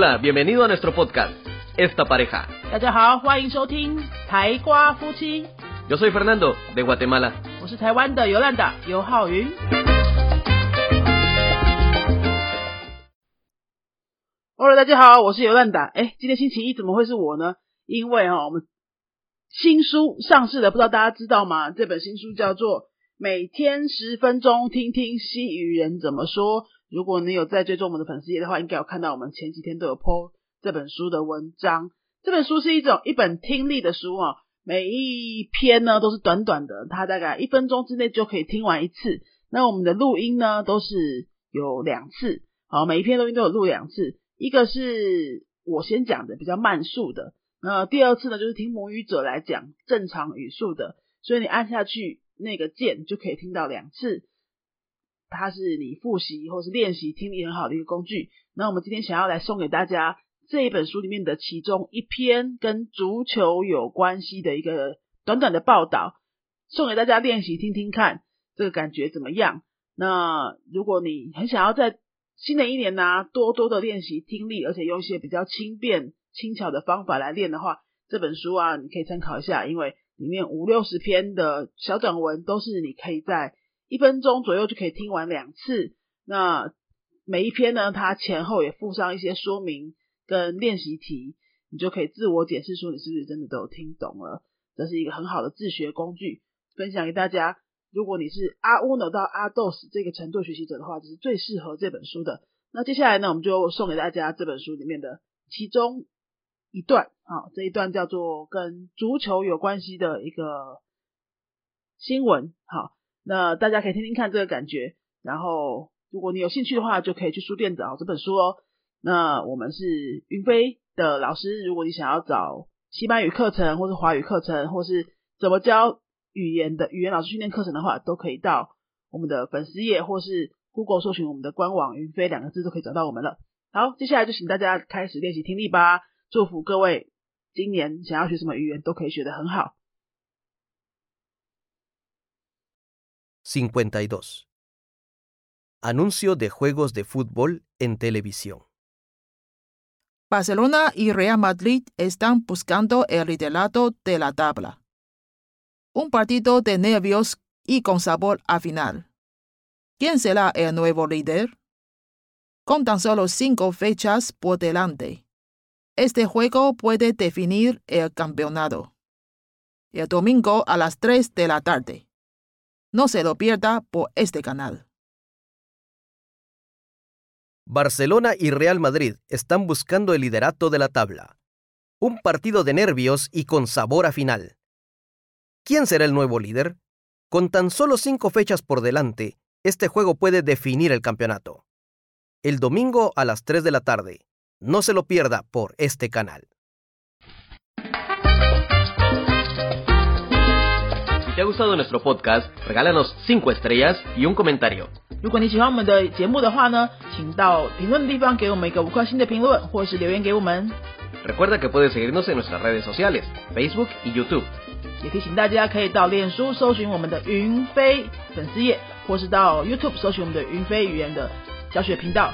大家好，欢迎收听《台瓜夫妻》。我我是台湾的尤兰达尤浩云。Hello，大家好，我是尤兰达。哎，今天星期一怎么会是我呢？因为哈，我们新书上市了，不知道大家知道吗？这本新书叫做……每天十分钟听听西语人怎么说》。如果你有在追踪我们的粉丝页的话，应该有看到我们前几天都有 po 这本书的文章。这本书是一种一本听力的书哦，每一篇呢都是短短的，它大概一分钟之内就可以听完一次。那我们的录音呢都是有两次，好，每一篇录音都有录两次，一个是我先讲的比较慢速的，那第二次呢就是听母语者来讲正常语速的，所以你按下去那个键就可以听到两次。它是你复习或是练习听力很好的一个工具。那我们今天想要来送给大家这一本书里面的其中一篇跟足球有关系的一个短短的报道，送给大家练习听听看，这个感觉怎么样？那如果你很想要在新的一年呢、多多的练习听力，而且用一些比较轻便轻巧的方法来练的话，这本书啊，你可以参考一下，因为里面五六十篇的小短文都是你可以在一分钟左右就可以听完两次。那每一篇呢，它前后也附上一些说明跟练习题，你就可以自我解释说你是不是真的都有听懂了。这是一个很好的自学工具，分享给大家。如果你是阿乌诺到阿豆斯这个程度学习者的话，这是最适合这本书的。那接下来呢，我们就送给大家这本书里面的其中一段，啊，这一段叫做跟足球有关系的一个新闻，好，那大家可以听听看这个感觉，然后如果你有兴趣的话，就可以去书店找这本书哦。那我们是云飞的老师，如果你想要找西班牙语课程，或是华语课程，或是怎么教语言的语言老师训练课程的话，都可以到我们的粉丝页或是 Google 搜寻我们的官网“云飞”两个字都可以找到我们了。好，接下来就请大家开始练习听力吧。祝福各位今年想要学什么语言都可以学得很好。 52. Anuncio de juegos de fútbol en televisión. Barcelona y Real Madrid están buscando el liderato de la tabla. Un partido de nervios y con sabor a final. ¿Quién será el nuevo líder? Con tan solo cinco fechas por delante, este juego puede definir el campeonato. El domingo a las 3 de la tarde. No se lo pierda por este canal. Barcelona y Real Madrid están buscando el liderato de la tabla. Un partido de nervios y con sabor a final. ¿Quién será el nuevo líder? Con tan solo cinco fechas por delante, este juego puede definir el campeonato. El domingo a las 3 de la tarde. No se lo pierda por este canal. Si te ha gustado nuestro podcast, regálanos 5 estrellas y un comentario. 如果你喜欢我们的节目的话呢，请到评论的地方给我们一个五颗星的评论，或是留言给我们。 Recuerda que puedes seguirnos en nuestras redes sociales, Facebook y YouTube. 也提醒大家可以到脸书搜寻我们的云飞粉丝页，或是到 YouTube 搜寻我们的云飞语言的教学频道，